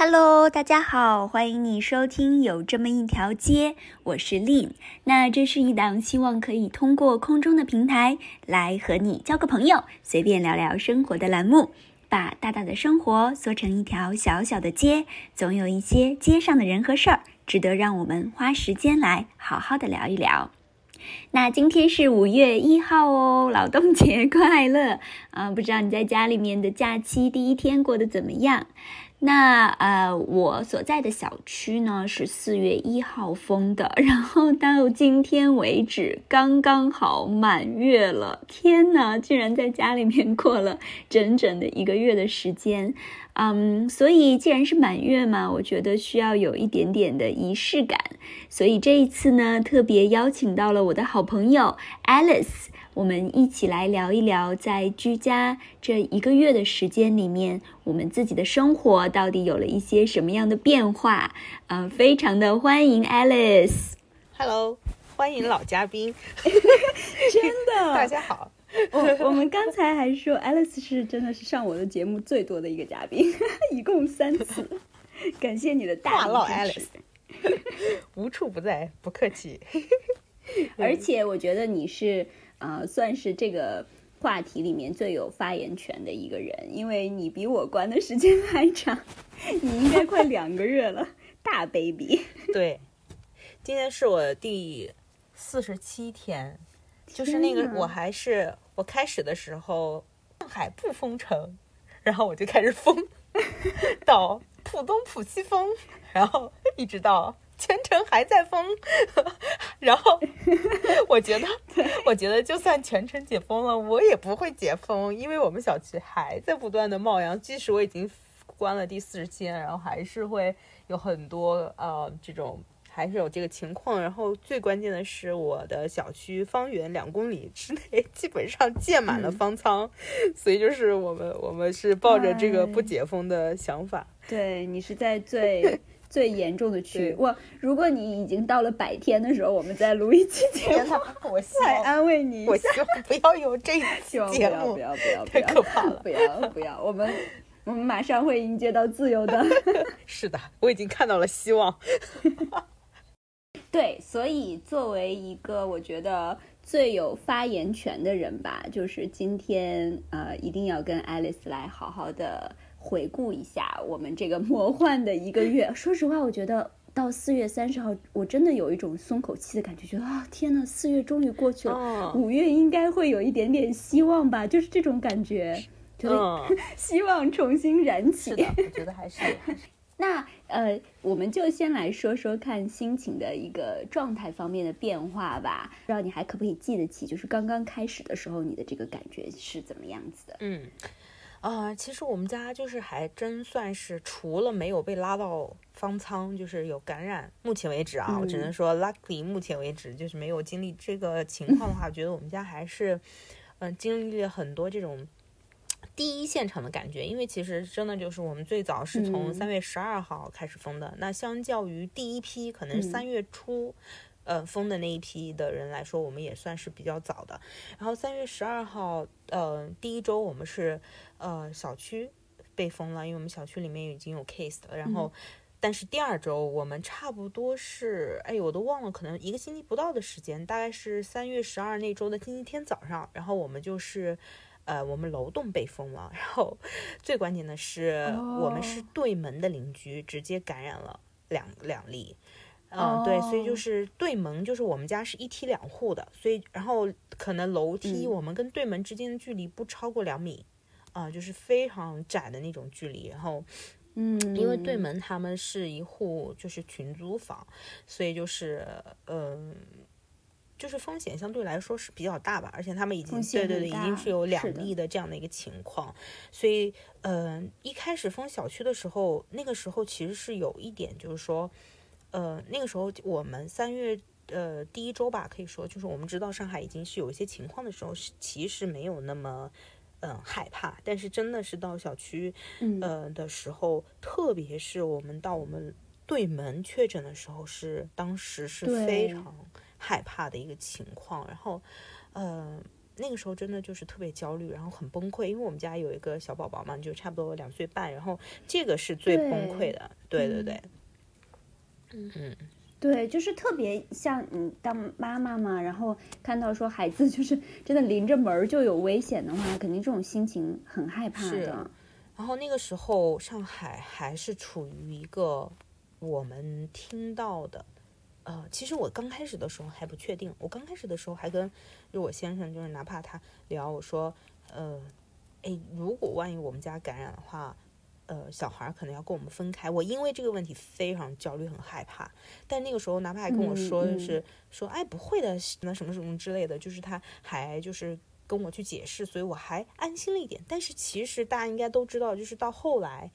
Hello，大家好，欢迎你收听有这么一条街，我是 Lin。那这是一档希望可以通过空中的平台来和你交个朋友，随便聊聊生活的栏目。把大大的生活缩成一条小小的街，总有一些街上的人和事儿，值得让我们花时间来好好的聊一聊。那今天是五月一号哦，劳动节快乐啊！不知道你在家里面的假期第一天过得怎么样？那呃，我所在的小区呢是四月一号封的，然后到今天为止刚刚好满月了。天呐，居然在家里面过了整整的一个月的时间，嗯，所以既然是满月嘛，我觉得需要有一点点的仪式感，所以这一次呢，特别邀请到了我的好朋友 Alice。我们一起来聊一聊，在居家这一个月的时间里面，我们自己的生活到底有了一些什么样的变化？嗯，非常的欢迎 Alice。Hello，欢迎老嘉宾。真的，大家好。我我们刚才还说 Alice 是真的是上我的节目最多的一个嘉宾，一共三次。感谢你的大老 Alice，无处不在，不客气。而且我觉得你是。啊，算是这个话题里面最有发言权的一个人，因为你比我关的时间还长，你应该快两个月了，大 baby。对，今天是我第四十七天，就是那个我还是我开始的时候上海不封城，然后我就开始封，到浦东浦西封，然后一直到。全程还在封，然后我觉得，我觉得就算全程解封了，我也不会解封，因为我们小区还在不断的冒阳。即使我已经关了第四十天，然后还是会有很多呃这种，还是有这个情况。然后最关键的是，我的小区方圆两公里之内基本上建满了方舱，所以就是我们我们是抱着这个不解封的想法。对你是在最。最严重的区域，我如果你已经到了百天的时候，我们再录一期节目，我再安慰你我希望不要有这一期节目，不要不要不要，太可怕了，不要不要，我们我们马上会迎接到自由的。是的，我已经看到了希望。对，所以作为一个我觉得最有发言权的人吧，就是今天呃，一定要跟 Alice 来好好的。回顾一下我们这个 魔幻的一个月，说实话，我觉得到四月三十号，我真的有一种松口气的感觉，觉得啊，天呐，四月终于过去了，五月应该会有一点点希望吧，就是这种感觉，觉得 希望重新燃起。我觉得还是。那呃，我们就先来说说看心情的一个状态方面的变化吧。不知道你还可不可以记得起，就是刚刚开始的时候，你的这个感觉是怎么样子的？嗯。啊，其实我们家就是还真算是除了没有被拉到方舱，就是有感染。目前为止啊，我只能说 luckily，目前为止就是没有经历这个情况的话，我觉得我们家还是，嗯，经历了很多这种第一现场的感觉。因为其实真的就是我们最早是从三月十二号开始封的，那相较于第一批可能三月初。呃，封的那一批的人来说，我们也算是比较早的。然后三月十二号，呃，第一周我们是呃小区被封了，因为我们小区里面已经有 case 了。然后，但是第二周我们差不多是，哎，我都忘了，可能一个星期不到的时间，大概是三月十二那周的星期天早上，然后我们就是呃我们楼栋被封了。然后最关键的是，我们是对门的邻居直接感染了两两例。嗯，对，所以就是对门，就是我们家是一梯两户的，所以然后可能楼梯我们跟对门之间的距离不超过两米，啊，就是非常窄的那种距离。然后，嗯，因为对门他们是一户就是群租房，所以就是嗯，就是风险相对来说是比较大吧，而且他们已经对对对，已经是有两例的这样的一个情况，所以嗯，一开始封小区的时候，那个时候其实是有一点就是说。呃，那个时候我们三月呃第一周吧，可以说就是我们知道上海已经是有一些情况的时候，是其实没有那么嗯害怕，但是真的是到小区呃的时候，特别是我们到我们对门确诊的时候，是当时是非常害怕的一个情况。然后，呃，那个时候真的就是特别焦虑，然后很崩溃，因为我们家有一个小宝宝嘛，就差不多两岁半，然后这个是最崩溃的，对对对，嗯。对，就是特别像你当妈妈嘛，然后看到说孩子就是真的临着门就有危险的话，肯定这种心情很害怕的。然后那个时候上海还是处于一个我们听到的，呃，其实我刚开始的时候还不确定，我刚开始的时候还跟就我先生就是哪怕他聊我说，呃，哎，如果万一我们家感染的话。呃，小孩可能要跟我们分开，我因为这个问题非常焦虑，很害怕。但那个时候，哪怕还跟我说，就是说，哎，不会的，那什么什么之类的，就是他还就是跟我去解释，所以我还安心了一点。但是其实大家应该都知道，就是到后来，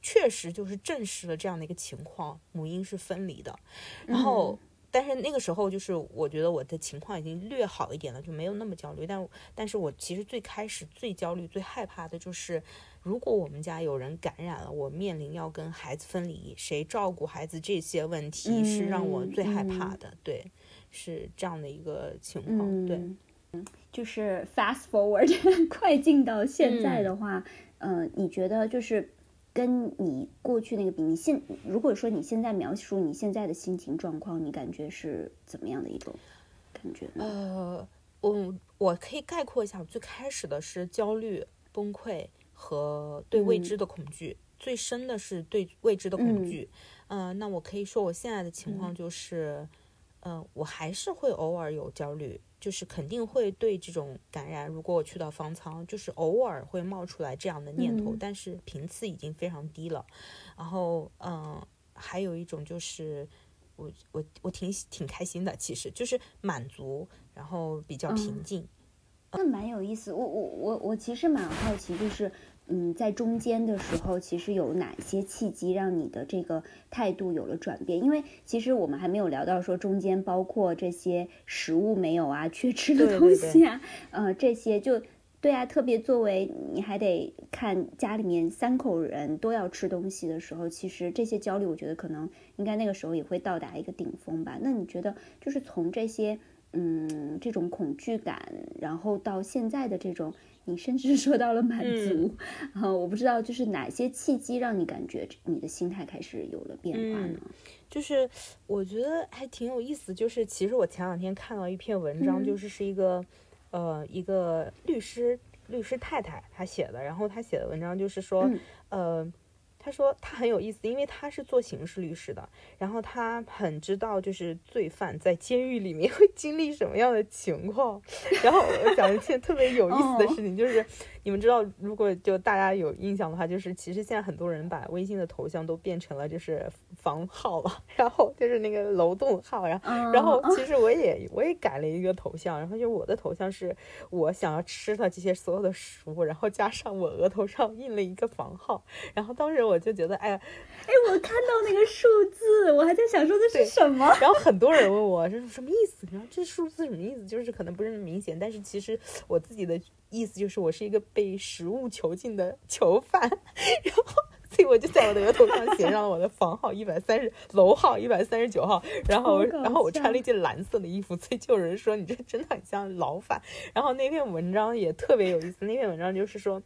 确实就是证实了这样的一个情况，母婴是分离的。然后，但是那个时候，就是我觉得我的情况已经略好一点了，就没有那么焦虑。但但是我其实最开始最焦虑、最害怕的就是。如果我们家有人感染了，我面临要跟孩子分离，谁照顾孩子这些问题是让我最害怕的。对，是这样的一个情况。对，就是 fast forward 快进到现在的话，嗯，你觉得就是跟你过去那个比，你现如果说你现在描述你现在的心情状况，你感觉是怎么样的一种感觉呢？呃，我我可以概括一下，最开始的是焦虑、崩溃。和对未知的恐惧，最深的是对未知的恐惧。嗯，那我可以说我现在的情况就是，嗯，我还是会偶尔有焦虑，就是肯定会对这种感染，如果我去到方舱，就是偶尔会冒出来这样的念头，但是频次已经非常低了。然后，嗯，还有一种就是，我我我挺挺开心的，其实就是满足，然后比较平静。那蛮有意思，我我我我其实蛮好奇，就是。嗯，在中间的时候，其实有哪些契机让你的这个态度有了转变？因为其实我们还没有聊到说中间包括这些食物没有啊，缺吃的东西啊，呃，这些就对啊。特别作为你还得看家里面三口人都要吃东西的时候，其实这些焦虑，我觉得可能应该那个时候也会到达一个顶峰吧。那你觉得就是从这些嗯这种恐惧感，然后到现在的这种。你甚至 说到了满足，啊，我不知道就是哪些契机让你感觉你的心态开始有了变化呢？就是我觉得还挺有意思，就是其实我前两天看到一篇文章，就是是一个呃一个律师律师太太她写的，然后她写的文章就是说呃。他说他很有意思，因为他是做刑事律师的，然后他很知道就是罪犯在监狱里面 会经历什么样的情况。然后我讲一件特别有意思的事情，就是你们知道，如果就大家有印象的话，就是其实现在很多人把微信的头像都变成了就是房号了，然后就是那个楼栋号，然后然后其实我也我也改了一个头像，然后就我的头像是我想要吃的这些所有的食物，然后加上我额头上印了一个房号，然后当时我。就觉得，哎呀，哎，我看到那个数字，我还在想说这是什么。然后很多人问我这是什么意思，然后这数字什么意思？就是可能不是那么明显，但是其实我自己的意思就是我是一个被食物囚禁的囚犯。然后，所以我就在我的额头上写上了我的房号一百三十，楼号一百三十九号。然后，然后我穿了一件蓝色的衣服，所以就有人说你这真的很像牢犯。然后那篇文章也特别有意思，那篇文章就是说。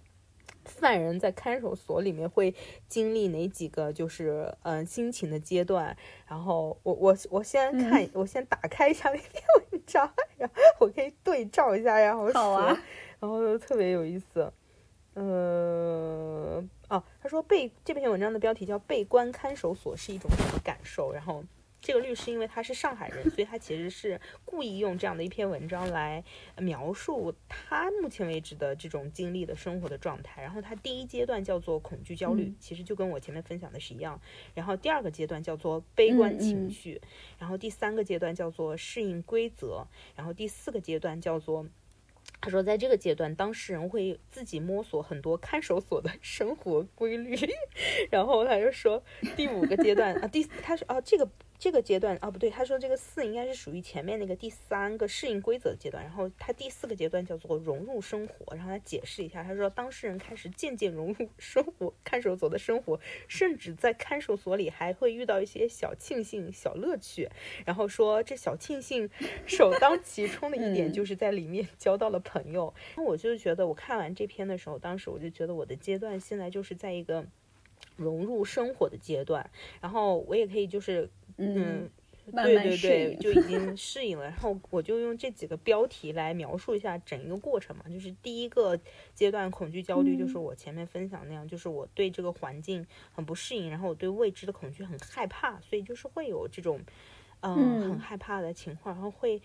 犯人在看守所里面会经历哪几个就是嗯心情的阶段？然后我我我先看，我先打开一下那篇文章，然后我可以对照一下，然后好啊，然后特别有意思。呃，哦，他说被这篇文章的标题叫“被关看守所是一种什么感受”，然后。这个律师因为他是上海人，所以他其实是故意用这样的一篇文章来描述他目前为止的这种经历的生活的状态。然后他第一阶段叫做恐惧焦虑，其实就跟我前面分享的是一样。然后第二个阶段叫做悲观情绪，然后第三个阶段叫做适应规则，然后第四个阶段叫做。他说，在这个阶段，当事人会自己摸索很多看守所的生活规律。然后他就说，第五个阶段啊，第他说啊，这个这个阶段啊，不对，他说这个四应该是属于前面那个第三个适应规则的阶段，然后他第四个阶段叫做融入生活，然后他解释一下，他说当事人开始渐渐融入生活，看守所的生活，甚至在看守所里还会遇到一些小庆幸、小乐趣，然后说这小庆幸首当其冲的一点就是在里面交到了朋友。那我就觉得我看完这篇的时候，当时我就觉得我的阶段现在就是在一个融入生活的阶段，然后我也可以就是。嗯，对对对，就已经适应了。然后我就用这几个标题来描述一下整一个过程嘛。就是第一个阶段恐惧焦虑，就是我前面分享那样，就是我对这个环境很不适应，然后我对未知的恐惧很害怕，所以就是会有这种嗯很害怕的情况。然后会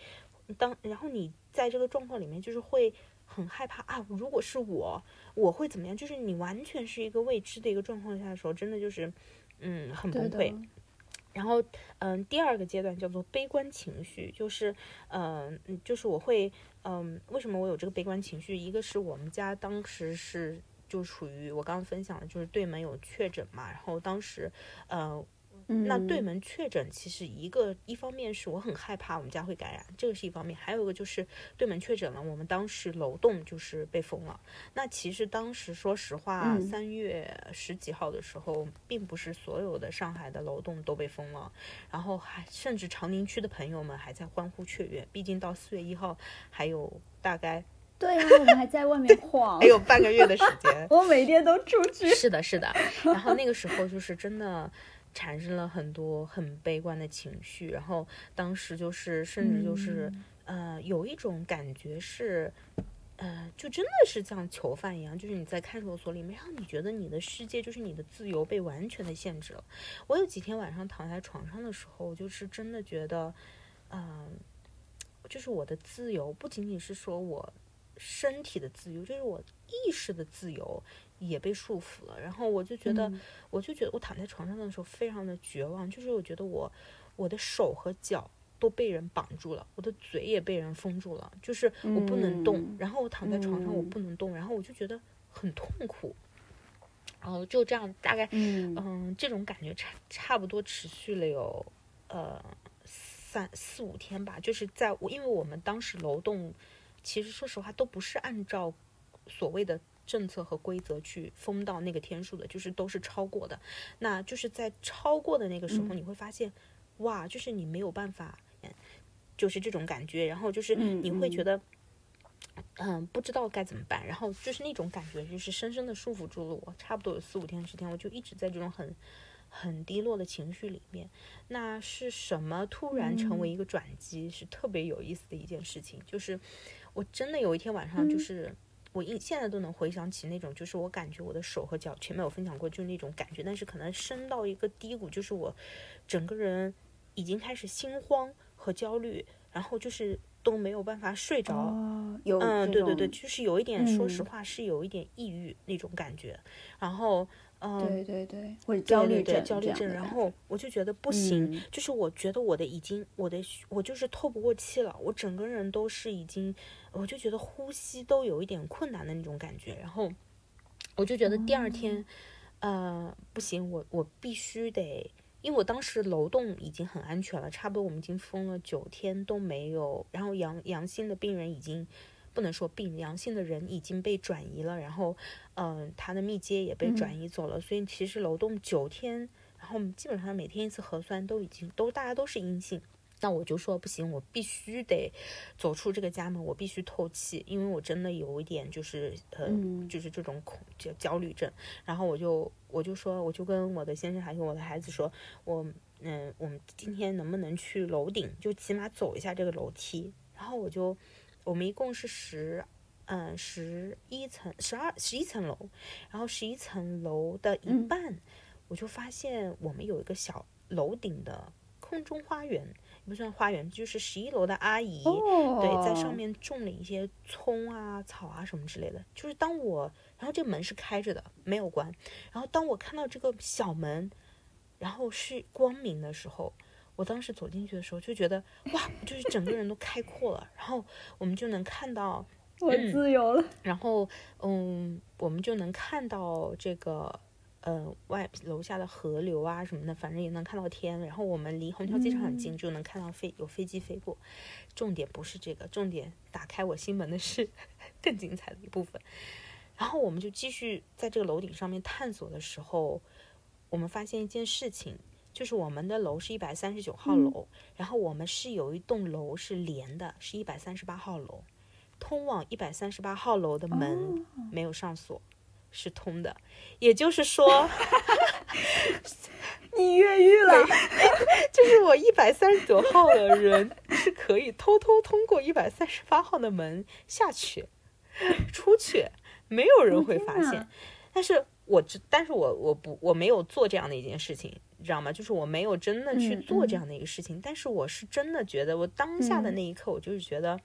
当然后你在这个状况里面，就是会很害怕啊，如果是我，我会怎么样？就是你完全是一个未知的一个状况下的时候，真的就是嗯很崩溃。然后，嗯，第二个阶段叫做悲观情绪，就是，嗯，就是我会，嗯，为什么我有这个悲观情绪？一个是我们家当时是就处于我刚刚分享的，就是对门有确诊嘛，然后当时，嗯。那对门确诊，其实一个一方面是我很害怕我们家会感染，这个是一方面；还有一个就是对门确诊了，我们当时楼栋就是被封了。那其实当时说实话，三月十几号的时候，并不是所有的上海的楼栋都被封了，然后还甚至长宁区的朋友们还在欢呼雀跃，毕竟到四月一号还有大概 对啊，我们还在外面晃，还有半个月的时间，我每天都出去。是的，是的。然后那个时候就是真的。产生了很多很悲观的情绪，然后当时就是甚至就是呃有一种感觉是，呃就真的是像囚犯一样，就是你在看守所里面，然后你觉得你的世界就是你的自由被完全的限制了。我有几天晚上躺在床上的时候，就是真的觉得，嗯，就是我的自由不仅仅是说我身体的自由，就是我意识的自由。也被束缚了，然后我就觉得，我就觉得我躺在床上的时候非常的绝望，就是我觉得我，我的手和脚都被人绑住了，我的嘴也被人封住了，就是我不能动，然后我躺在床上我不能动，然后我就觉得很痛苦，然后就这样大概，嗯，这种感觉差差不多持续了有呃三四五天吧，就是在我因为我们当时楼栋，其实说实话都不是按照所谓的。政策和规则去封到那个天数的，就是都是超过的。那就是在超过的那个时候，你会发现，哇，就是你没有办法，就是这种感觉。然后就是你会觉得，嗯，不知道该怎么办。然后就是那种感觉，就是深深的束缚住了我。差不多有四五天时间，我就一直在这种很很低落的情绪里面。那是什么突然成为一个转机？是特别有意思的一件事情。就是我真的有一天晚上，就是。我一现在都能回想起那种，就是我感觉我的手和脚，前面有分享过，就是那种感觉，但是可能升到一个低谷，就是我整个人已经开始心慌和焦虑，然后就是都没有办法睡着。有嗯，对对对，就是有一点，说实话是有一点抑郁那种感觉，然后。嗯，对对对，或者焦虑症，焦虑症。然后我就觉得不行，就是我觉得我的已经，我的我就是透不过气了，我整个人都是已经，我就觉得呼吸都有一点困难的那种感觉。然后我就觉得第二天，呃，不行，我我必须得，因为我当时楼栋已经很安全了，差不多我们已经封了九天都没有，然后阳阳性的病人已经。不能说病阳性的人已经被转移了，然后，嗯，他的密接也被转移走了，所以其实楼栋九天，然后基本上每天一次核酸都已经都大家都是阴性，那我就说不行，我必须得走出这个家门，我必须透气，因为我真的有一点就是呃，就是这种恐焦焦虑症，然后我就我就说我就跟我的先生还有我的孩子说，我嗯，我们今天能不能去楼顶，就起码走一下这个楼梯，然后我就。我们一共是十，嗯，十一层、十二、十一层楼，然后十一层楼的一半，我就发现我们有一个小楼顶的空中花园，不算花园，就是十一楼的阿姨，对，在上面种了一些葱啊、草啊什么之类的。就是当我，然后这个门是开着的，没有关，然后当我看到这个小门，然后是光明的时候。我当时走进去的时候就觉得哇，就是整个人都开阔了，然后我们就能看到我自由了，然后嗯，我们就能看到这个呃外楼下的河流啊什么的，反正也能看到天。然后我们离虹桥机场很近，就能看到飞有飞机飞过。重点不是这个，重点打开我心门的是 更精彩的一部分。然后我们就继续在这个楼顶上面探索的时候，我们发现一件事情，就是我们的楼是一百三十九号楼，然后我们是有一栋楼是连的，是一百三十八号楼。通往一百三十八号楼的门没有上锁，是通的。也就是说，你越狱了。就是我一百三十九号的人是可以偷偷通过一百三十八号的门下去、出去，没有人会发现。但是我知，但是我我不我没有做这样的一件事情，你知道吗？就是我没有真的去做这样的一个事情。但是我是真的觉得，我当下的那一刻，我就是觉得。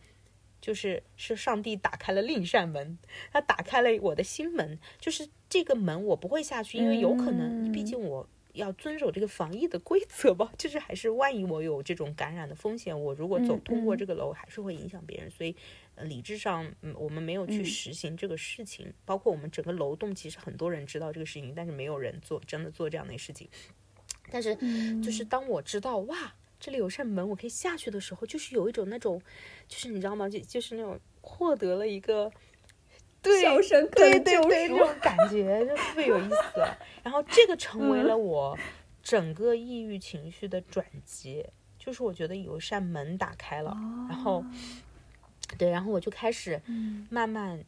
就是是上帝打开了另一扇门，他打开了我的心门，就是这个门我不会下去，因为有可能，毕竟我要遵守这个防疫的规则吧，就是还是万一我有这种感染的风险，我如果走通过这个楼，还是会影响别人，所以理智上，嗯，我们没有去实行这个事情，包括我们整个楼栋，其实很多人知道这个事情，但是没有人做，真的做这样的事情，但是就是当我知道，哇。这里有扇门，我可以下去的时候，就是有一种那种，就是你知道吗？就就是那种获得了一个对对对对那种感觉，就特别有意思。然后这个成为了我整个抑郁情绪的转接，就是我觉得有一扇门打开了，然后对，然后我就开始慢慢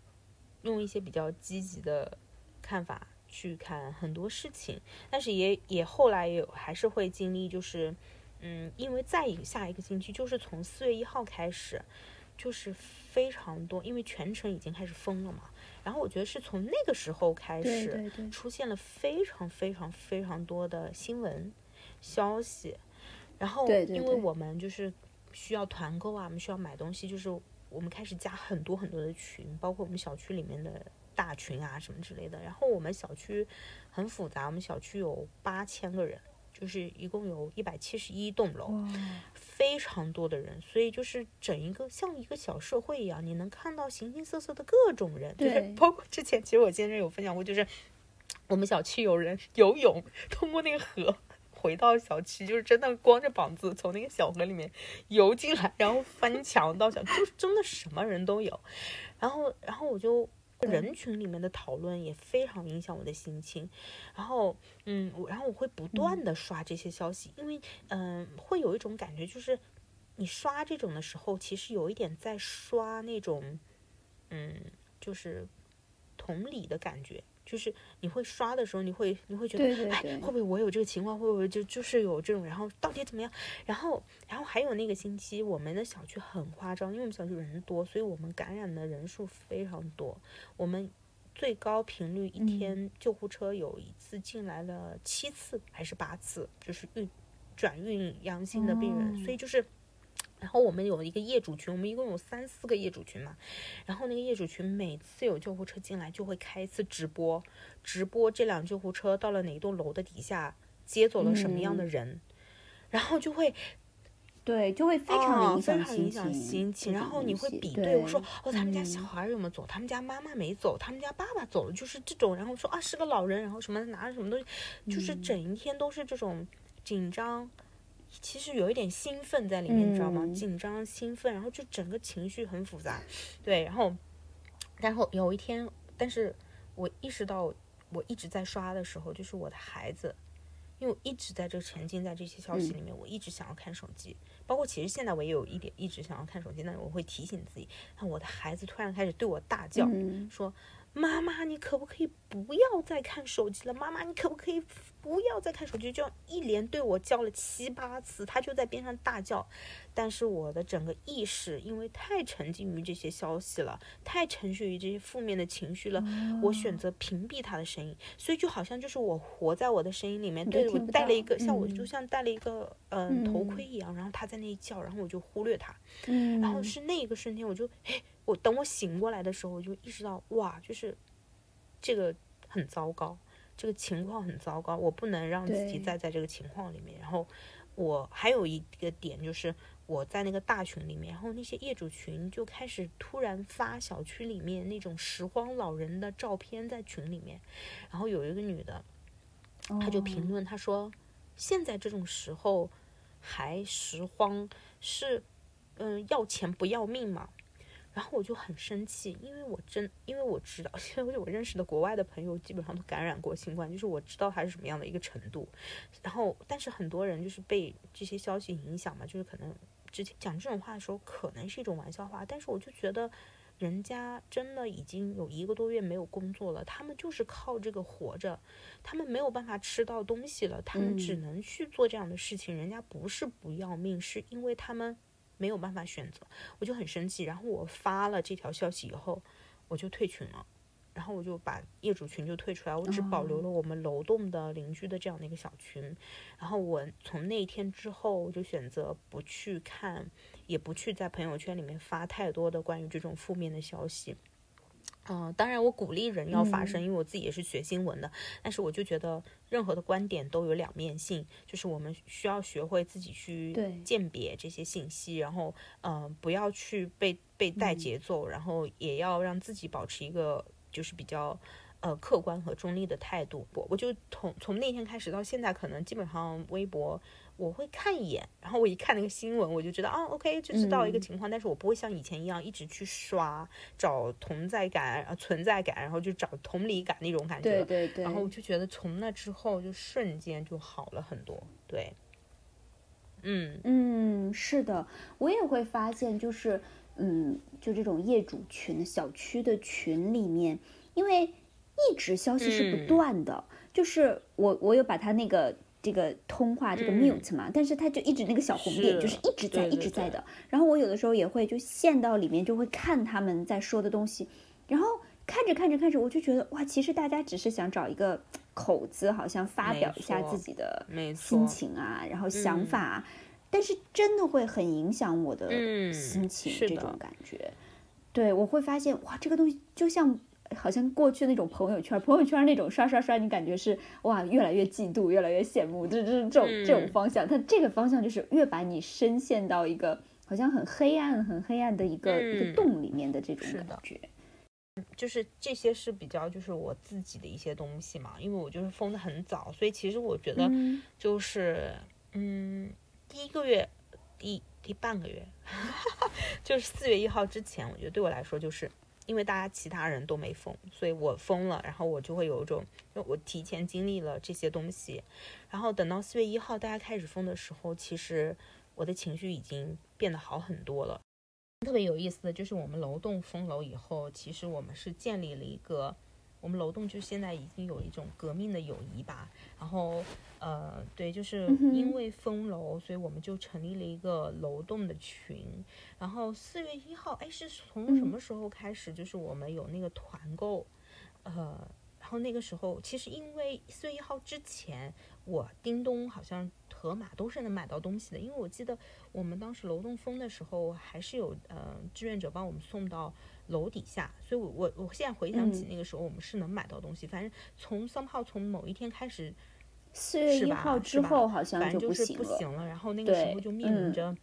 用一些比较积极的看法去看很多事情，但是也也后来也还是会经历，就是。嗯，因为再下一个星期就是从四月一号开始，就是非常多，因为全程已经开始封了嘛。然后我觉得是从那个时候开始，出现了非常非常非常多的新闻消息。然后，因为我们就是需要团购啊，我们需要买东西，就是我们开始加很多很多的群，包括我们小区里面的大群啊什么之类的。然后我们小区很复杂，我们小区有八千个人。就是一共有一百七十一栋楼，非常多的人，所以就是整一个像一个小社会一样，你能看到形形色色的各种人，就是包括之前其实我先生有分享过，就是我们小区有人游泳，通过那个河回到小区，就是真的光着膀子从那个小河里面游进来，然后翻墙到小区，就是真的什么人都有，然后然后我就。人。群里面的讨论也非常影响我的心情，然后，嗯，我然后我会不断的刷这些消息，因为，嗯，会有一种感觉，就是你刷这种的时候，其实有一点在刷那种，嗯，就是同理的感觉。就是你会刷的时候，你会你会觉得，哎，会不会我有这个情况？会不会就就是有这种？然后到底怎么样？然后然后还有那个星期，我们的小区很夸张，因为我们小区人多，所以我们感染的人数非常多。我们最高频率一天救护车有一次进来了七次还是八次，就是运转运阳性的病人，所以就是。然后我们有一个业主群，我们一共有三四个业主群嘛。然后那个业主群每次有救护车进来，就会开一次直播，直播这辆救护车到了哪一栋楼的底下，接走了什么样的人，然后就会，对，就会非常影响影响心情。然后你会比对，我说哦，他们家小孩有没有走？他们家妈妈没走，他们家爸爸走了，就是这种。然后说啊，是个老人，然后什么拿着什么东西，就是整一天都是这种紧张。其实有一点兴奋在里面，你知道吗？紧张、兴奋，然后就整个情绪很复杂。对，然后，然后有一天，但是我意识到，我一直在刷的时候，就是我的孩子，因为我一直在这沉浸在这些消息里面，我一直想要看手机，包括其实现在我也有一点一直想要看手机，但是我会提醒自己。那我的孩子突然开始对我大叫，说。妈妈，你可不可以不要再看手机了？妈妈，你可不可以不要再看手机？就一连对我叫了七八次，他就在边上大叫。但是我的整个意识因为太沉浸于这些消息了，太沉睡于这些负面的情绪了，我选择屏蔽他的声音。所以就好像就是我活在我的声音里面，对我戴了一个像我就像戴了一个嗯头盔一样，然后他在那里叫，然后我就忽略他。然后是那一个瞬间，我就哎。我等我醒过来的时候，我就意识到，哇，就是这个很糟糕，这个情况很糟糕，我不能让自己再在这个情况里面。然后我还有一个点就是，我在那个大群里面，然后那些业主群就开始突然发小区里面那种拾荒老人的照片在群里面，然后有一个女的，她就评论她说，现在这种时候还拾荒是，嗯，要钱不要命嘛。然后我就很生气，因为我真，因为我知道，因为我认识的国外的朋友基本上都感染过新冠，就是我知道它是什么样的一个程度。然后，但是很多人就是被这些消息影响嘛，就是可能之前讲这种话的时候，可能是一种玩笑话，但是我就觉得，人家真的已经有一个多月没有工作了，他们就是靠这个活着，他们没有办法吃到东西了，他们只能去做这样的事情。人家不是不要命，是因为他们。没有办法选择，我就很生气。然后我发了这条消息以后，我就退群了。然后我就把业主群就退出来，我只保留了我们楼栋的邻居的这样的一个小群。然后我从那天之后，我就选择不去看，也不去在朋友圈里面发太多的关于这种负面的消息。嗯，当然我鼓励人要发声，因为我自己也是学新闻的。但是我就觉得任何的观点都有两面性，就是我们需要学会自己去鉴别这些信息，然后嗯，不要去被被带节奏，然后也要让自己保持一个就是比较呃客观和中立的态度。我我就从从那天开始到现在，可能基本上微博。我会看一眼，然后我一看那个新闻，我就知道啊，OK，就知道一个情况。但是我不会像以前一样一直去刷找同在感、啊存在感，然后就找同理感那种感觉。对对对。然后我就觉得从那之后就瞬间就好了很多。对，嗯嗯，是的，我也会发现，就是嗯，就这种业主群、小区的群里面，因为一直消息是不断的，就是我我有把他那个。这个通话这个 mute 嘛，但是它就一直那个小红点就是一直在一直在的。然后我有的时候也会就陷到里面，就会看他们在说的东西，然后看着看着看着，我就觉得哇，其实大家只是想找一个口子，好像发表一下自己的心情啊，然后想法，但是真的会很影响我的心情这种感觉。对，我会发现哇，这个东西就像。好像过去那种朋友圈，朋友圈那种刷刷刷，你感觉是哇，越来越嫉妒，越来越羡慕，这这这种这种方向。它这个方向就是越把你深陷到一个好像很黑暗、很黑暗的一个一个洞里面的这种感觉。就是这些是比较就是我自己的一些东西嘛，因为我就是封的很早，所以其实我觉得就是嗯，第一个月第第半个月，就是四月一号之前，我觉得对我来说就是。因为大家其他人都没封，所以我封了，然后我就会有一种，就我提前经历了这些东西，然后等到四月一号大家开始封的时候，其实我的情绪已经变得好很多了。特别有意思的就是我们楼栋封楼以后，其实我们是建立了一个。我们楼栋就现在已经有一种革命的友谊吧，然后，呃，对，就是因为封楼，所以我们就成立了一个楼栋的群。然后四月一号，哎，是从什么时候开始？就是我们有那个团购，呃，然后那个时候，其实因为四月一号之前，我叮咚好像。盒马都是能买到东西的，因为我记得我们当时楼栋封的时候，还是有呃志愿者帮我们送到楼底下，所以，我我我现在回想起那个时候，我们是能买到东西。反正从三号从某一天开始，四月一号之后好像反正就是不行了。然后那个时候就面临着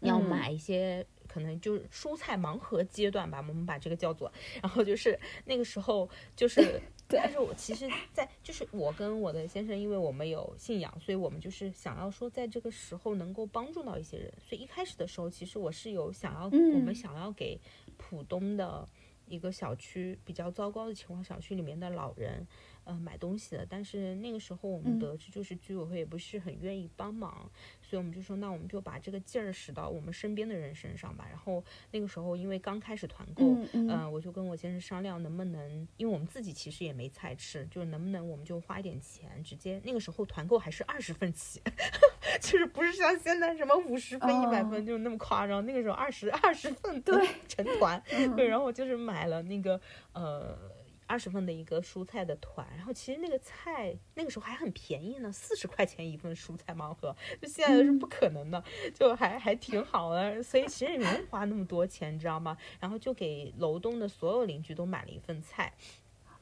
要买一些，可能就是蔬菜盲盒阶段吧，我们把这个叫做。然后就是那个时候就是。但是我其实，在就是我跟我的先生，因为我们有信仰，所以我们就是想要说，在这个时候能够帮助到一些人。所以一开始的时候，其实我是有想要，我们想要给浦东的一个小区比较糟糕的情况，小区里面的老人。呃，买东西的，但是那个时候我们得知，就是居委会也不是很愿意帮忙，所以我们就说，那我们就把这个劲儿使到我们身边的人身上吧。然后那个时候，因为刚开始团购，嗯，我就跟我先生商量，能不能，因为我们自己其实也没菜吃，就是能不能我们就花一点钱，直接那个时候团购还是二十份起，就是不是像现在什么五十分、一百份就那么夸张，那个时候二十二十份对成团，对，然后就是买了那个呃。二十份的一个蔬菜的团，然后其实那个菜那个时候还很便宜呢，四十块钱一份蔬菜盲盒，就现在是不可能的，就还还挺好的，所以其实也没花那么多钱，你知道吗？然后就给楼东的所有邻居都买了一份菜。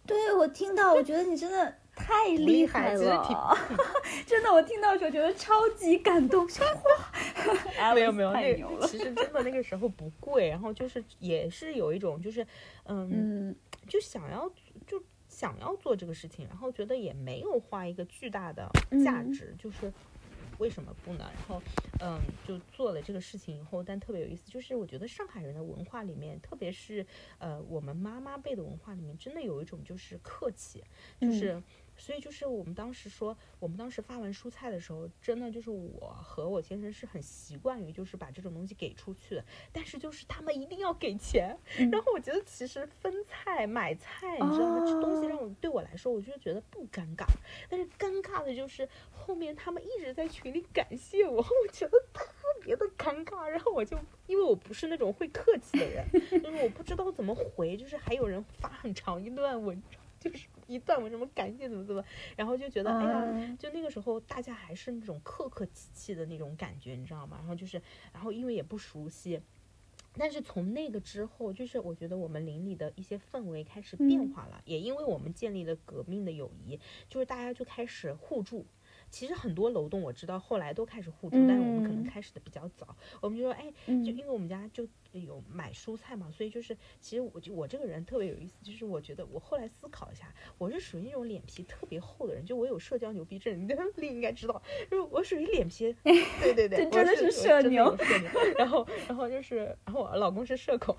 对我听到，我觉得你真的太厉害了，真的，我听到的时候觉得超级感动，哇！没有没有，那其实真的那个时候不贵，然后就是也是有一种就是嗯。就想要就想要做这个事情，然后觉得也没有花一个巨大的价值，就是为什么不呢？然后，嗯，就做了这个事情以后，但特别有意思，就是我觉得上海人的文化里面，特别是呃我们妈妈辈的文化里面，真的有一种就是客气，就是。所以就是我们当时说，我们当时发完蔬菜的时候，真的就是我和我先生是很习惯于就是把这种东西给出去的，但是就是他们一定要给钱。然后我觉得其实分菜买菜，你知道吗？这东西让我对我来说，我就觉得不尴尬。但是尴尬的就是后面他们一直在群里感谢我，我觉得特别的尴尬。然后我就因为我不是那种会客气的人，就是我不知道怎么回，就是还有人发很长一段文章，就是。一段我什么感谢怎么怎么，然后就觉得哎呀，就那个时候大家还是那种客客气气的那种感觉，你知道吗？然后就是，然后因为也不熟悉，但是从那个之后，就是我觉得我们邻里的一些氛围开始变化了，也因为我们建立了革命的友谊，就是大家就开始互助。其实很多楼栋我知道后来都开始互助，但是我们可能开始的比较早。我们就说，哎，就因为我们家就有买蔬菜嘛，所以就是其实我就我这个人特别有意思，就是我觉得我后来思考一下，我是属于那种脸皮特别厚的人，就我有社交牛逼症，你 应该知道，就是我属于脸皮，对对对，真的是社牛。然后然后就是然后我老公是社恐，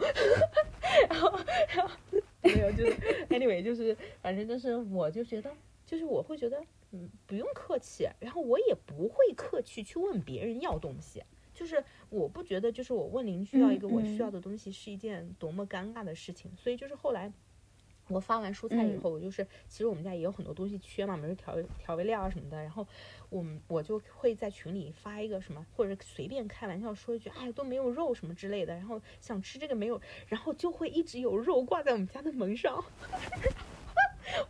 然后然后没有就是 anyway 就是反正就是我就觉得就是我会觉得。嗯，不用客气，然后我也不会客气去问别人要东西，就是我不觉得，就是我问邻居要一个我需要的东西是一件多么尴尬的事情，所以就是后来我发完蔬菜以后，我就是其实我们家也有很多东西缺嘛，比如调调味料啊什么的，然后我们我就会在群里发一个什么，或者随便开玩笑说一句，哎都没有肉什么之类的，然后想吃这个没有，然后就会一直有肉挂在我们家的门上。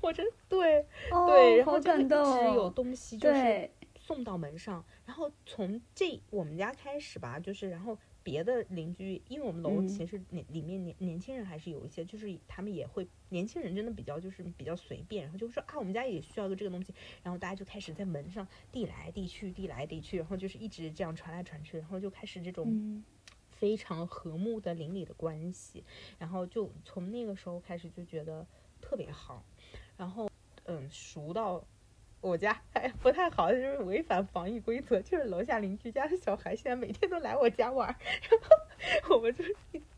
我真对对，然后就一直有东西就是送到门上，然后从这我们家开始吧，就是然后别的邻居，因为我们楼其实里里面年年轻人还是有一些，就是他们也会年轻人真的比较就是比较随便，然后就说啊我们家也需要个这个东西，然后大家就开始在门上递来递去递来递去，然后就是一直这样传来传去，然后就开始这种非常和睦的邻里的关系，然后就从那个时候开始就觉得特别好。然后，嗯，熟到我家还不太好，就是违反防疫规则，就是楼下邻居家的小孩现在每天都来我家玩，然后我们就，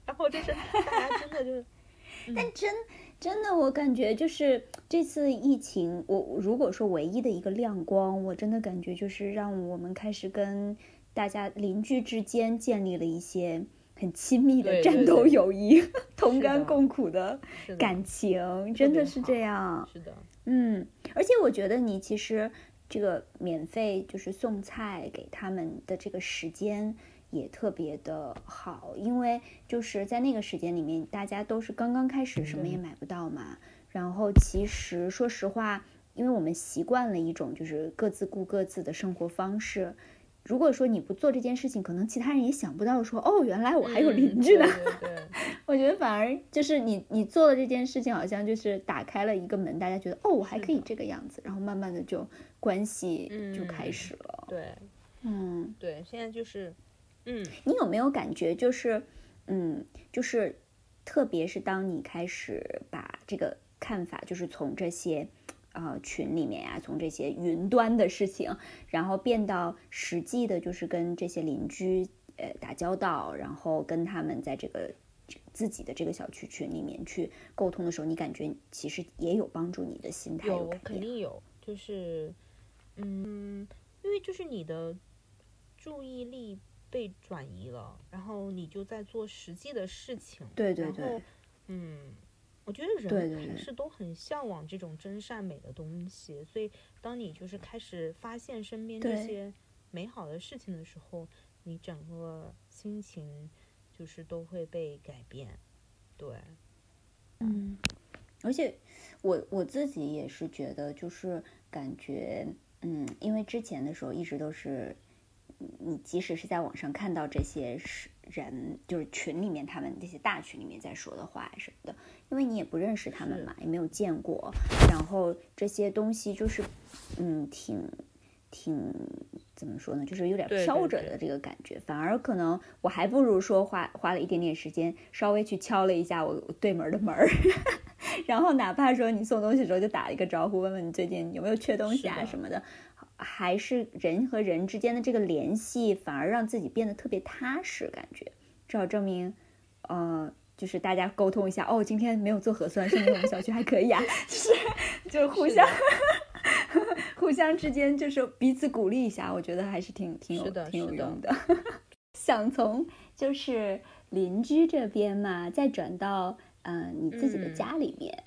然后就是大家真的就是，但真真的我感觉就是这次疫情，我如果说唯一的一个亮光，我真的感觉就是让我们开始跟大家邻居之间建立了一些。很亲密的战斗友谊，同甘共苦的感情，真的是这样。是的，嗯，而且我觉得你其实这个免费就是送菜给他们的这个时间也特别的好，因为就是在那个时间里面，大家都是刚刚开始，什么也买不到嘛。然后其实说实话，因为我们习惯了一种就是各自顾各自的生活方式。如果说你不做这件事情，可能其他人也想不到说哦，原来我还有邻居呢。我觉得反而就是你你做了这件事情，好像就是打开了一个门，大家觉得哦，我还可以这个样子，然后慢慢的就关系就开始了。对，嗯，对，现在就是，嗯，你有没有感觉就是，嗯，就是特别是当你开始把这个看法，就是从这些。啊，群里面呀，从这些云端的事情，然后变到实际的，就是跟这些邻居呃打交道，然后跟他们在这个自己的这个小区群里面去沟通的时候，你感觉其实也有帮助你的心态有肯定有，就是嗯，因为就是你的注意力被转移了，然后你就在做实际的事情，对对对，嗯。我觉得人还是都很向往这种真善美的东西，所以当你就是开始发现身边这些美好的事情的时候，你整个心情就是都会被改变。对，嗯，而且我我自己也是觉得，就是感觉，嗯，因为之前的时候一直都是。你即使是在网上看到这些是人，就是群里面他们这些大群里面在说的话什么的，因为你也不认识他们嘛，也没有见过，然后这些东西就是，嗯，挺挺怎么说呢，就是有点飘着的这个感觉，反而可能我还不如说花花了一点点时间，稍微去敲了一下我对门的门儿。然后哪怕说你送东西的时候就打一个招呼，问问你最近有没有缺东西啊什么的，还是人和人之间的这个联系，反而让自己变得特别踏实，感觉。至少证明，呃，就是大家沟通一下，哦，今天没有做核酸，说明我们小区还可以啊，就是就是互相 互相之间就是彼此鼓励一下，我觉得还是挺挺有挺有用的。想从就是邻居这边嘛，再转到嗯你自己的家里面，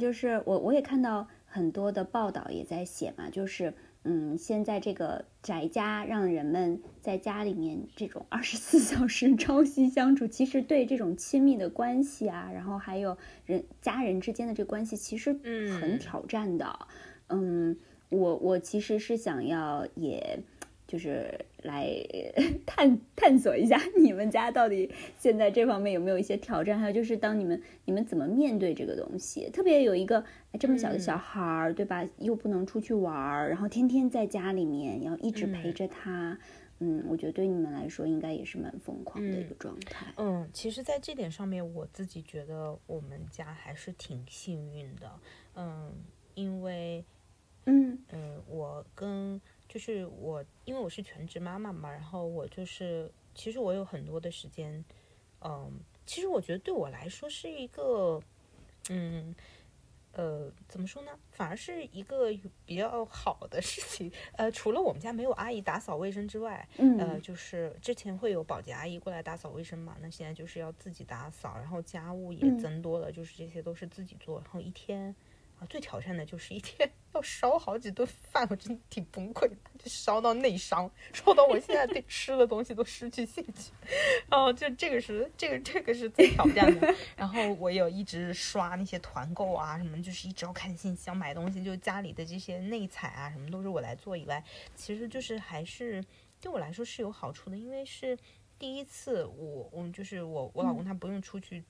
就是我我也看到很多的报道也在写嘛，就是嗯现在这个宅家让人们在家里面这种二十四 小时朝夕相处，其实对这种亲密的关系啊，然后还有人家人之间的这个关系，其实很挑战的。嗯，我我其实是想要也。就是来探探索一下你们家到底现在这方面有没有一些挑战，还有就是当你们你们怎么面对这个东西？特别有一个这么小的小孩儿，对吧？又不能出去玩儿，然后天天在家里面要一直陪着他，嗯，我觉得对你们来说应该也是蛮疯狂的一个状态。嗯，其实，在这点上面，我自己觉得我们家还是挺幸运的，嗯，因为，嗯嗯，我跟。就是我，因为我是全职妈妈嘛，然后我就是，其实我有很多的时间，嗯，其实我觉得对我来说是一个，嗯，呃，怎么说呢？反而是一个比较好的事情。呃，除了我们家没有阿姨打扫卫生之外，呃，就是之前会有保洁阿姨过来打扫卫生嘛，那现在就是要自己打扫，然后家务也增多了，就是这些都是自己做，然后一天。最挑战的就是一天 要烧好几顿饭，我真的挺崩溃的，就烧到内伤，烧到我现在对吃的东西都失去兴趣。然后就这个是这个这个是最挑战的。然后我有一直刷那些团购啊什么，就是一直要看信息，想买东西，就家里的这些内采啊什么都是我来做。以外，其实就是还是对我来说是有好处的，因为是第一次，我我就是我我老公他不用出去。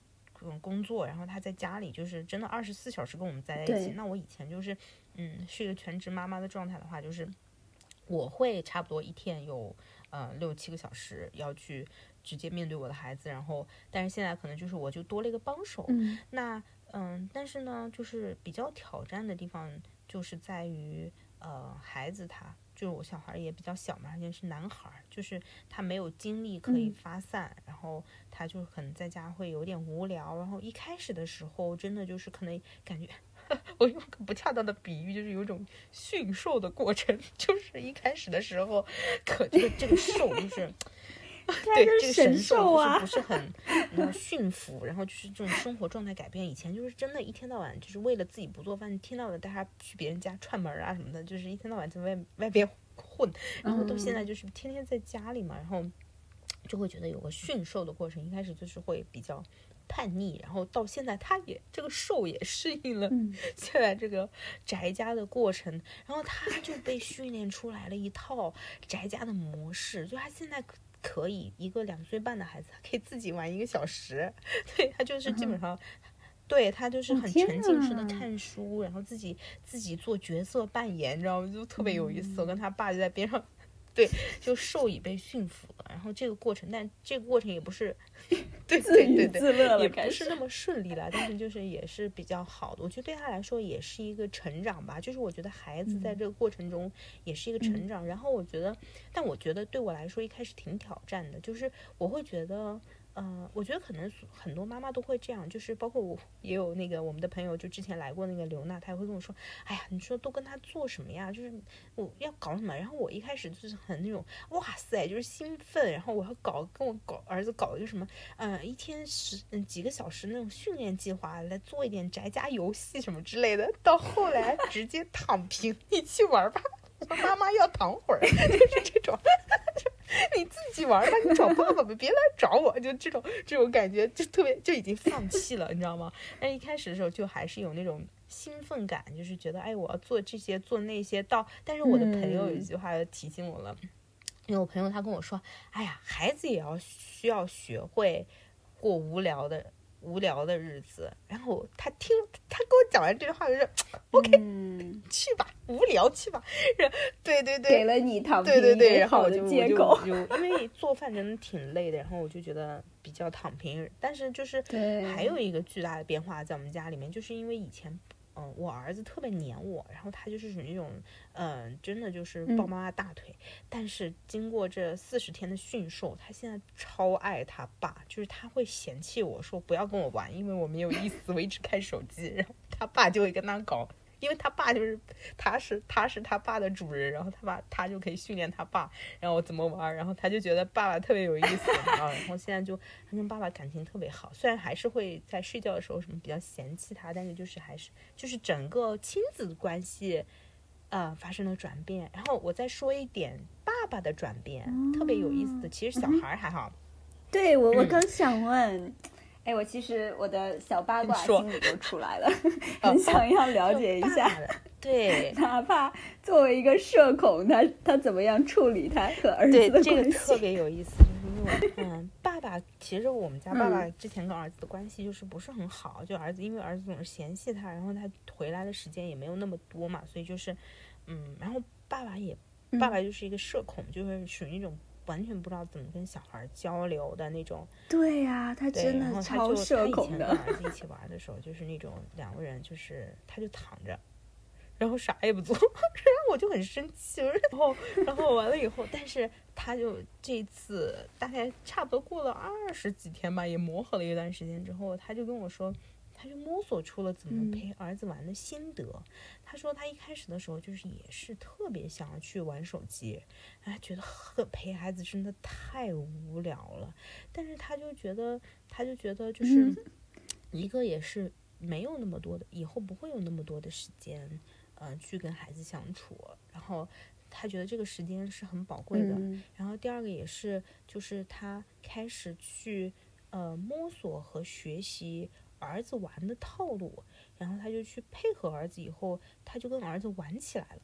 种工作，然后他在家里就是真的二十四小时跟我们在在一起。那我以前就是，嗯，是一个全职妈妈的状态的话，就是我会差不多一天有呃六七个小时要去直接面对我的孩子，然后但是现在可能就是我就多了一个帮手。那嗯，但是呢，就是比较挑战的地方就是在于呃孩子他。就是我小孩也比较小嘛，而且是男孩，就是他没有精力可以发散，然后他就可能在家会有点无聊。然后一开始的时候，真的就是可能感觉，我用个不恰当的比喻，就是有种驯兽的过程。就是一开始的时候，可这个这个兽就是。对这个神兽啊，不是很驯服，然后就是这种生活状态改变。以前就是真的，一天到晚就是为了自己不做饭，一天到晚带他去别人家串门啊什么的，就是一天到晚在外外边混。然后到现在就是天天在家里嘛，然后就会觉得有个驯兽的过程。一开始就是会比较叛逆，然后到现在他也这个兽也适应了 现在这个宅家的过程，然后他就被训练出来了一套宅家的模式，就他现在。可以，一个两岁半的孩子可以自己玩一个小时，对他就是基本上，对他就是很沉浸式的看书，然后自己自己做角色扮演，你知道吗？就特别有意思。我跟他爸就在边上。对，就兽已被驯服了，然后这个过程，但这个过程也不是，对对对对，也不是那么顺利了，但是就是也是比较好的。我觉得对他来说也是一个成长吧，就是我觉得孩子在这个过程中也是一个成长。然后我觉得，但我觉得对我来说一开始挺挑战的，就是我会觉得。嗯，我觉得可能很多妈妈都会这样，就是包括我也有那个我们的朋友，就之前来过那个刘娜，她也会跟我说，哎呀，你说都跟他做什么呀？就是我要搞什么？然后我一开始就是很那种，哇塞，就是兴奋，然后我要搞跟我搞儿子搞一个什么，嗯，一天十嗯几个小时那种训练计划，来做一点宅家游戏什么之类的。到后来直接躺平，你去玩吧，妈妈要躺会儿，就是这种。你自己玩吧，你找爸爸吧，别来找我。就这种这种感觉，就特别就已经放弃了，你知道吗？但一开始的时候就还是有那种兴奋感，就是觉得哎，我要做这些做那些。到但是我的朋友有一句话提醒我了，因为我朋友他跟我说，哎呀，孩子也要需要学会过无聊的无聊的日子。然后他听他跟我讲完这句话，就 是 OK，去吧，无聊去吧。对对对，给了你躺对对对，然后我就借口，因为做饭真的挺累的，然后我就觉得比较躺平。但是就是还有一个巨大的变化在我们家里面，就是因为以前。嗯，我儿子特别黏我，然后他就是属于那种，嗯，真的就是抱妈妈大腿。但是经过这四十天的驯兽，他现在超爱他爸，就是他会嫌弃我说不要跟我玩，因为我没有意思，我一直看手机，然后他爸就会跟他搞。因为他爸就是，他是他是他爸的主人，然后他爸他就可以训练他爸，然后怎么玩，然后他就觉得爸爸特别有意思，啊，然后现在就他跟爸爸感情特别好，虽然还是会在睡觉的时候什么比较嫌弃他，但是就是还是就是整个亲子关系，呃发生了转变。然后我再说一点爸爸的转变，特别有意思的，其实小孩还好。对我我刚想问。哎，我其实我的小八卦心里都出来了，很想要了解一下。对，哪怕作为一个社恐，他他怎么样处理他和儿子的关系？这个特别有意思，就是因为嗯，爸爸其实我们家爸爸之前跟儿子的关系就是不是很好，就儿子因为儿子总是嫌弃他，然后他回来的时间也没有那么多嘛，所以就是嗯，然后爸爸也爸爸就是一个社恐，就是属于那种。完全不知道怎么跟小孩交流的那种。对呀，他真的超社恐的。他以前跟儿子一起玩的时候，就是那种两个人，就是他就躺着，然后啥也不做，然后我就很生气。然后，然后完了以后，但是他就这次大概差不多过了二十几天吧，也磨合了一段时间之后，他就跟我说。他就摸索出了怎么陪儿子玩的心得。他说他一开始的时候就是也是特别想要去玩手机，哎，觉得和陪孩子真的太无聊了。但是他就觉得，他就觉得就是一个也是没有那么多的，以后不会有那么多的时间，嗯，去跟孩子相处。然后他觉得这个时间是很宝贵的。然后第二个也是，就是他开始去呃摸索和学习。儿子玩的套路，然后他就去配合儿子，以后他就跟儿子玩起来了。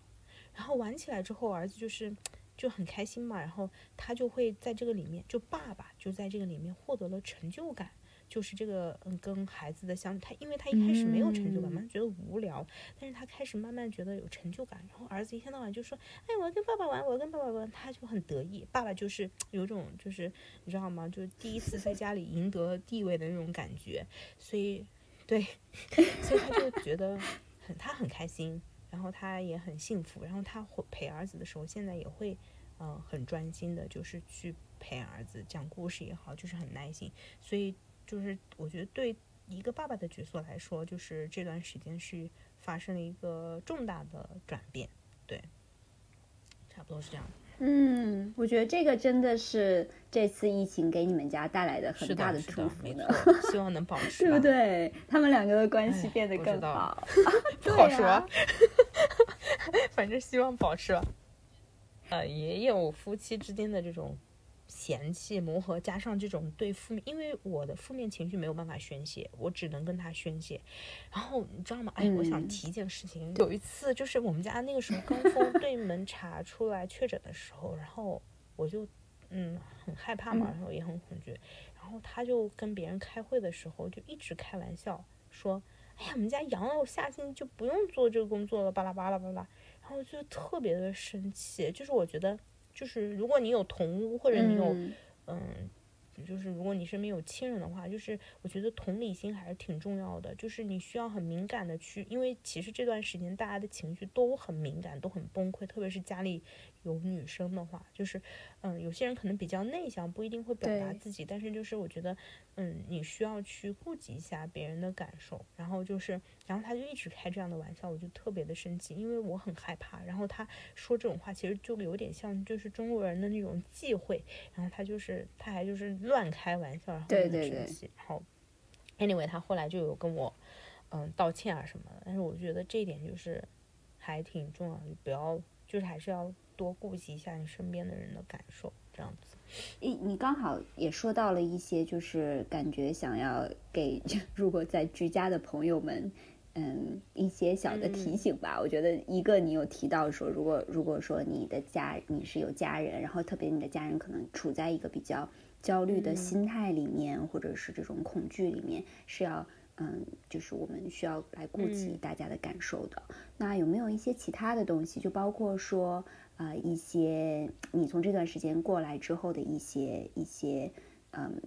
然后玩起来之后，儿子就是就很开心嘛，然后他就会在这个里面，就爸爸就在这个里面获得了成就感。就是这个，嗯，跟孩子的相，他因为他一开始没有成就感嘛，觉得无聊，但是他开始慢慢觉得有成就感，然后儿子一天到晚就说，哎，我要跟爸爸玩，我要跟爸爸玩，他就很得意，爸爸就是有种就是你知道吗？就是第一次在家里赢得地位的那种感觉，所以，对，所以他就觉得很他很开心，然后他也很幸福，然后他陪儿子的时候，现在也会，嗯，很专心的，就是去陪儿子讲故事也好，就是很耐心，所以。就是我觉得对一个爸爸的角色来说，就是这段时间是发生了一个重大的转变，对，差不多是这样。嗯，我觉得这个真的是这次疫情给你们家带来的很大的祝福呢。希望能保持，对不对？他们两个的关系变得更好，不好说。反正希望保持。呃，也有夫妻之间的这种。嫌弃磨合，加上这种对负面，因为我的负面情绪没有办法宣泄，我只能跟他宣泄。然后你知道吗？哎，我想提一件事情。有一次，就是我们家那个时候刚从对门查出来确诊的时候，然后我就嗯很害怕嘛，然后也很恐惧。然后他就跟别人开会的时候，就一直开玩笑说：“哎呀，我们家阳了，我下星期就不用做这个工作了。”巴拉巴拉巴拉。然后就特别的生气，就是我觉得。就是如果你有同屋，或者你有，嗯，就是如果你身边有亲人的话，就是我觉得同理心还是挺重要的。就是你需要很敏感的去，因为其实这段时间大家的情绪都很敏感，都很崩溃，特别是家里。有女生的话，就是，嗯，有些人可能比较内向，不一定会表达自己，但是就是我觉得，嗯，你需要去顾及一下别人的感受。然后就是，然后他就一直开这样的玩笑，我就特别的生气，因为我很害怕。然后他说这种话，其实就有点像就是中国人的那种忌讳。然后他就是他还就是乱开玩笑，然后很生气。然后，anyway，他后来就有跟我，嗯，道歉啊什么的。但是我觉得这一点就是还挺重要的，不要就是还是要。多顾及一下你身边的人的感受，这样子。你你刚好也说到了一些，就是感觉想要给 如果在居家的朋友们，嗯一些小的提醒吧。我觉得一个你有提到说，如果如果说你的家你是有家人，然后特别你的家人可能处在一个比较焦虑的心态里面，或者是这种恐惧里面，是要嗯，就是我们需要来顾及大家的感受的。那有没有一些其他的东西，就包括说啊一些你从这段时间过来之后的一些一些嗯。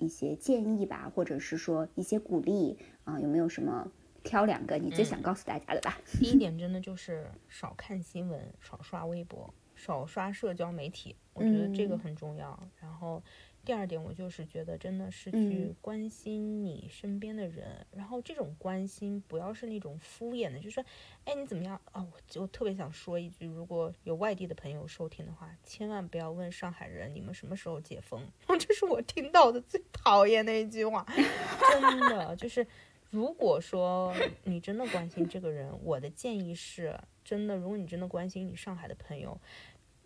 一些建议吧，或者是说一些鼓励啊，有没有什么挑两个你最想告诉大家的吧？第一点真的就是少看新闻，少刷微博，少刷社交媒体，我觉得这个很重要。然后。第二点，我就是觉得真的是去关心你身边的人，然后这种关心不要是那种敷衍的，就说，哎，你怎么样啊？我就特别想说一句，如果有外地的朋友收听的话，千万不要问上海人你们什么时候解封，这是我听到的最讨厌的一句话，真的就是，如果说你真的关心这个人，我的建议是，真的，如果你真的关心你上海的朋友。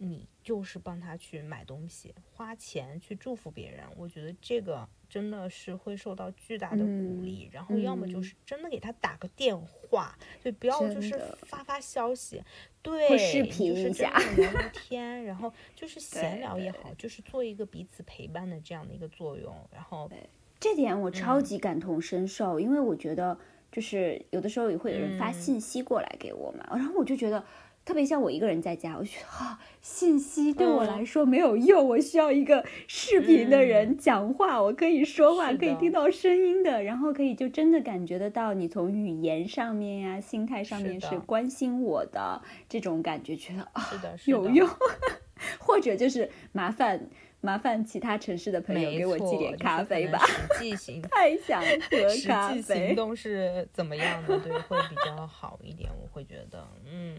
你就是帮他去买东西，花钱去祝福别人，我觉得这个真的是会受到巨大的鼓励。然后要么就是真的给他打个电话，对，不要就是发发消息，对，视频一下聊聊天，然后就是 闲聊也好，就是做一个彼此陪伴的这样的一个作用。然后这点我超级感同身受，因为我觉得就是有的时候也会有人发信息过来给我嘛，然后我就觉得。特别像我一个人在家，我觉得哈，信息对我来说没有用，我需要一个视频的人讲话，我可以说话，可以听到声音的，然后可以就真的感觉得到你从语言上面呀、心态上面是关心我的这种感觉，觉得啊有用，或者就是麻烦。麻烦其他城市的朋友给我寄点咖啡吧。实际行，太想 喝咖啡。实际行动是怎么样的？对，会比较好一点。我会觉得，嗯，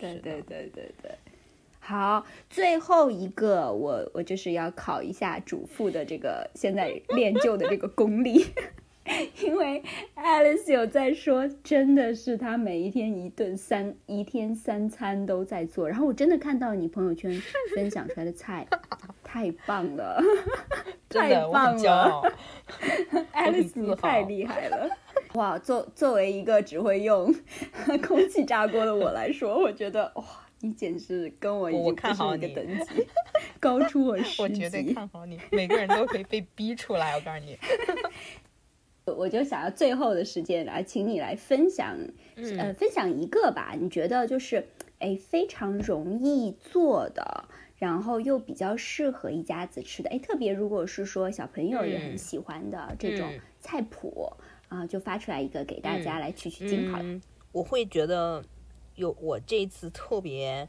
对对对对对。好，最后一个，我我就是要考一下主妇的这个现在练就的这个功力。因为 Alice 有在说，真的是她每一天一顿三一天三餐都在做，然后我真的看到你朋友圈 分享出来的菜，太棒了，太棒了，Alice 你太厉害了，哇！作作为一个只会用 空气炸锅的我来说，我觉得哇，你简直跟我已经不是一个等级，高出我十级。我绝对看好你，每个人都可以被逼出来，我告诉你。我就想要最后的时间来，请你来分享，呃，分享一个吧。你觉得就是，哎，非常容易做的，然后又比较适合一家子吃的，哎，特别如果是说小朋友也很喜欢的这种菜谱啊，就发出来一个给大家来取取经好了。我会觉得有我这一次特别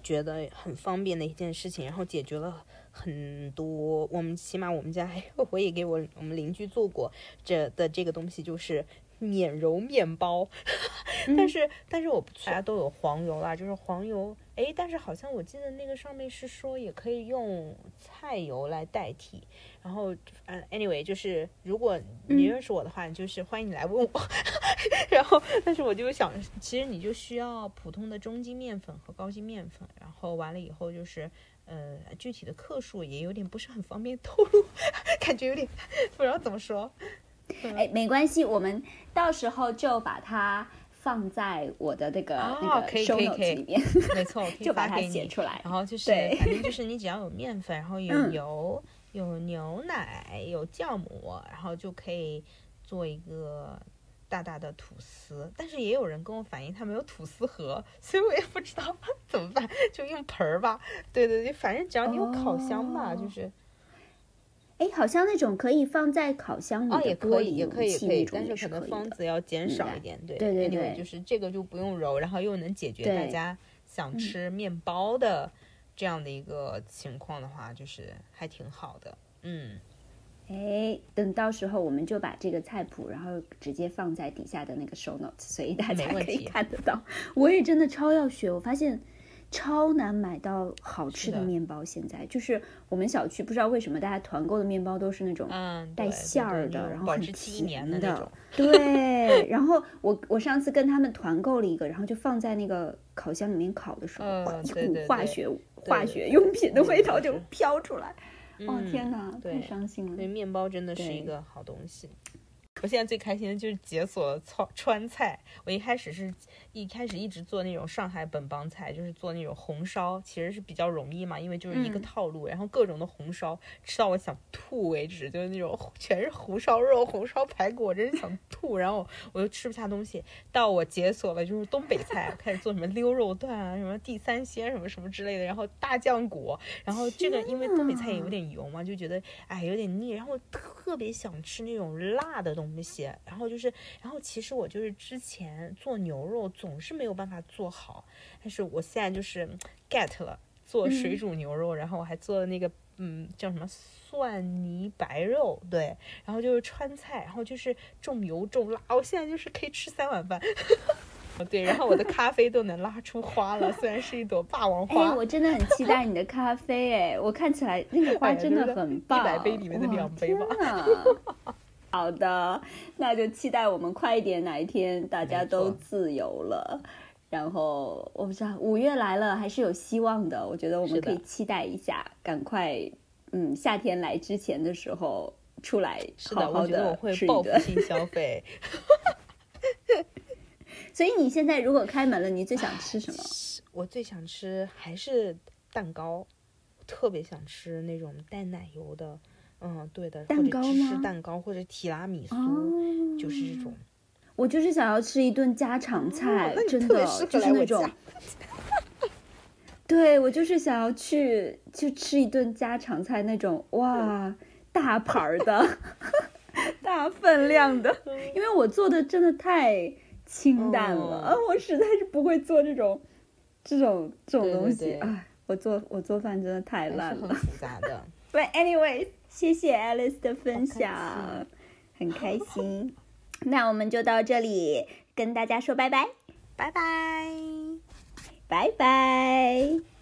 觉得很方便的一件事情，然后解决了。很多，我们起码我们家还有，我也给我我们邻居做过这的这个东西，就是免揉面包。但是，但是我不大家都有黄油啦，就是黄油。哎，但是好像我记得那个上面是说也可以用菜油来代替。然后，嗯，anyway，就是如果你认识我的话，就是欢迎你来问我。然后，但是我就想，其实你就需要普通的中筋面粉和高筋面粉。然后完了以后就是。呃，具体的克数也有点不是很方便透露，感觉有点不知道怎么说。哎，没关系，我们到时候就把它放在我的那个那个 show notes 里面，没错，就把它写出来。然后就是，反正就是你只要有面粉，然后有油，有牛奶，有酵母，然后就可以做一个。大大的吐司，但是也有人跟我反映他没有吐司盒，所以我也不知道 怎么办，就用盆儿吧。对对对，反正只要你有烤箱吧，就是。哎，好像那种可以放在烤箱里的也可以，也可以，但是可能方子要减少一点。对对对对，就是这个就不用揉，然后又能解决大家想吃面包的这样的一个情况的话，就是还挺好的。嗯。哎，等到时候我们就把这个菜谱，然后直接放在底下的那个 show notes，所以大家可以看得到。我也真的超要学，我发现超难买到好吃的面包。现在就是我们小区不知道为什么大家团购的面包都是那种带馅儿的，然后很甜的。对，然后我我上次跟他们团购了一个，然后就放在那个烤箱里面烤的时候，一股化学化学用品的味道就飘出来。哦天哪，太伤心了！对面包真的是一个好东西。我现在最开心的就是解锁了川川菜。我一开始是一开始一直做那种上海本帮菜，就是做那种红烧，其实是比较容易嘛，因为就是一个套路，然后各种的红烧，吃到我想吐为止，就是那种全是红烧肉、红烧排骨，我真是想吐。然后我又吃不下东西，到我解锁了就是东北菜，开始做什么溜肉段啊，什么地三鲜什么什么之类的，然后大酱骨，然后这个因为东北菜也有点油嘛，就觉得哎有点腻，然后特别想吃那种辣的东西，然后就是，然后其实我就是之前做牛肉总是没有办法做好，但是我现在就是 get 了做水煮牛肉，然后我还做了那个嗯叫什么蒜泥白肉，对，然后就是川菜，然后就是重油重辣，我现在就是可以吃三碗饭。对，然后我的咖啡都能拉出花了，虽然是一朵霸王花。哎，我真的很期待你的咖啡，哎，我看起来那个花真的很棒。一百杯里面的两杯吧。好的，那就期待我们快一点，哪一天大家都自由了。然后我不知道五月来了还是有希望的，我觉得我们可以期待一下，赶快，嗯，夏天来之前的时候出来好好的吃一顿。性消费。所以你现在如果开门了，你最想吃什么？我最想吃还是蛋糕，特别想吃那种带奶油的，嗯，对的，蛋糕芝士蛋糕或者提拉米苏，就是这种。我就是想要吃一顿家常菜，真的就是那种。对，我就是想要去去吃一顿家常菜那种，哇，大盘的，大分量的，因为我做的真的太。清淡了啊！我实在是不会做这种，这种这种东西。哎，我做我做饭真的太烂了。复杂的。对，anyway，谢谢 Alice 的分享，很开心。那我们就到这里，跟大家说拜拜，拜拜，拜拜。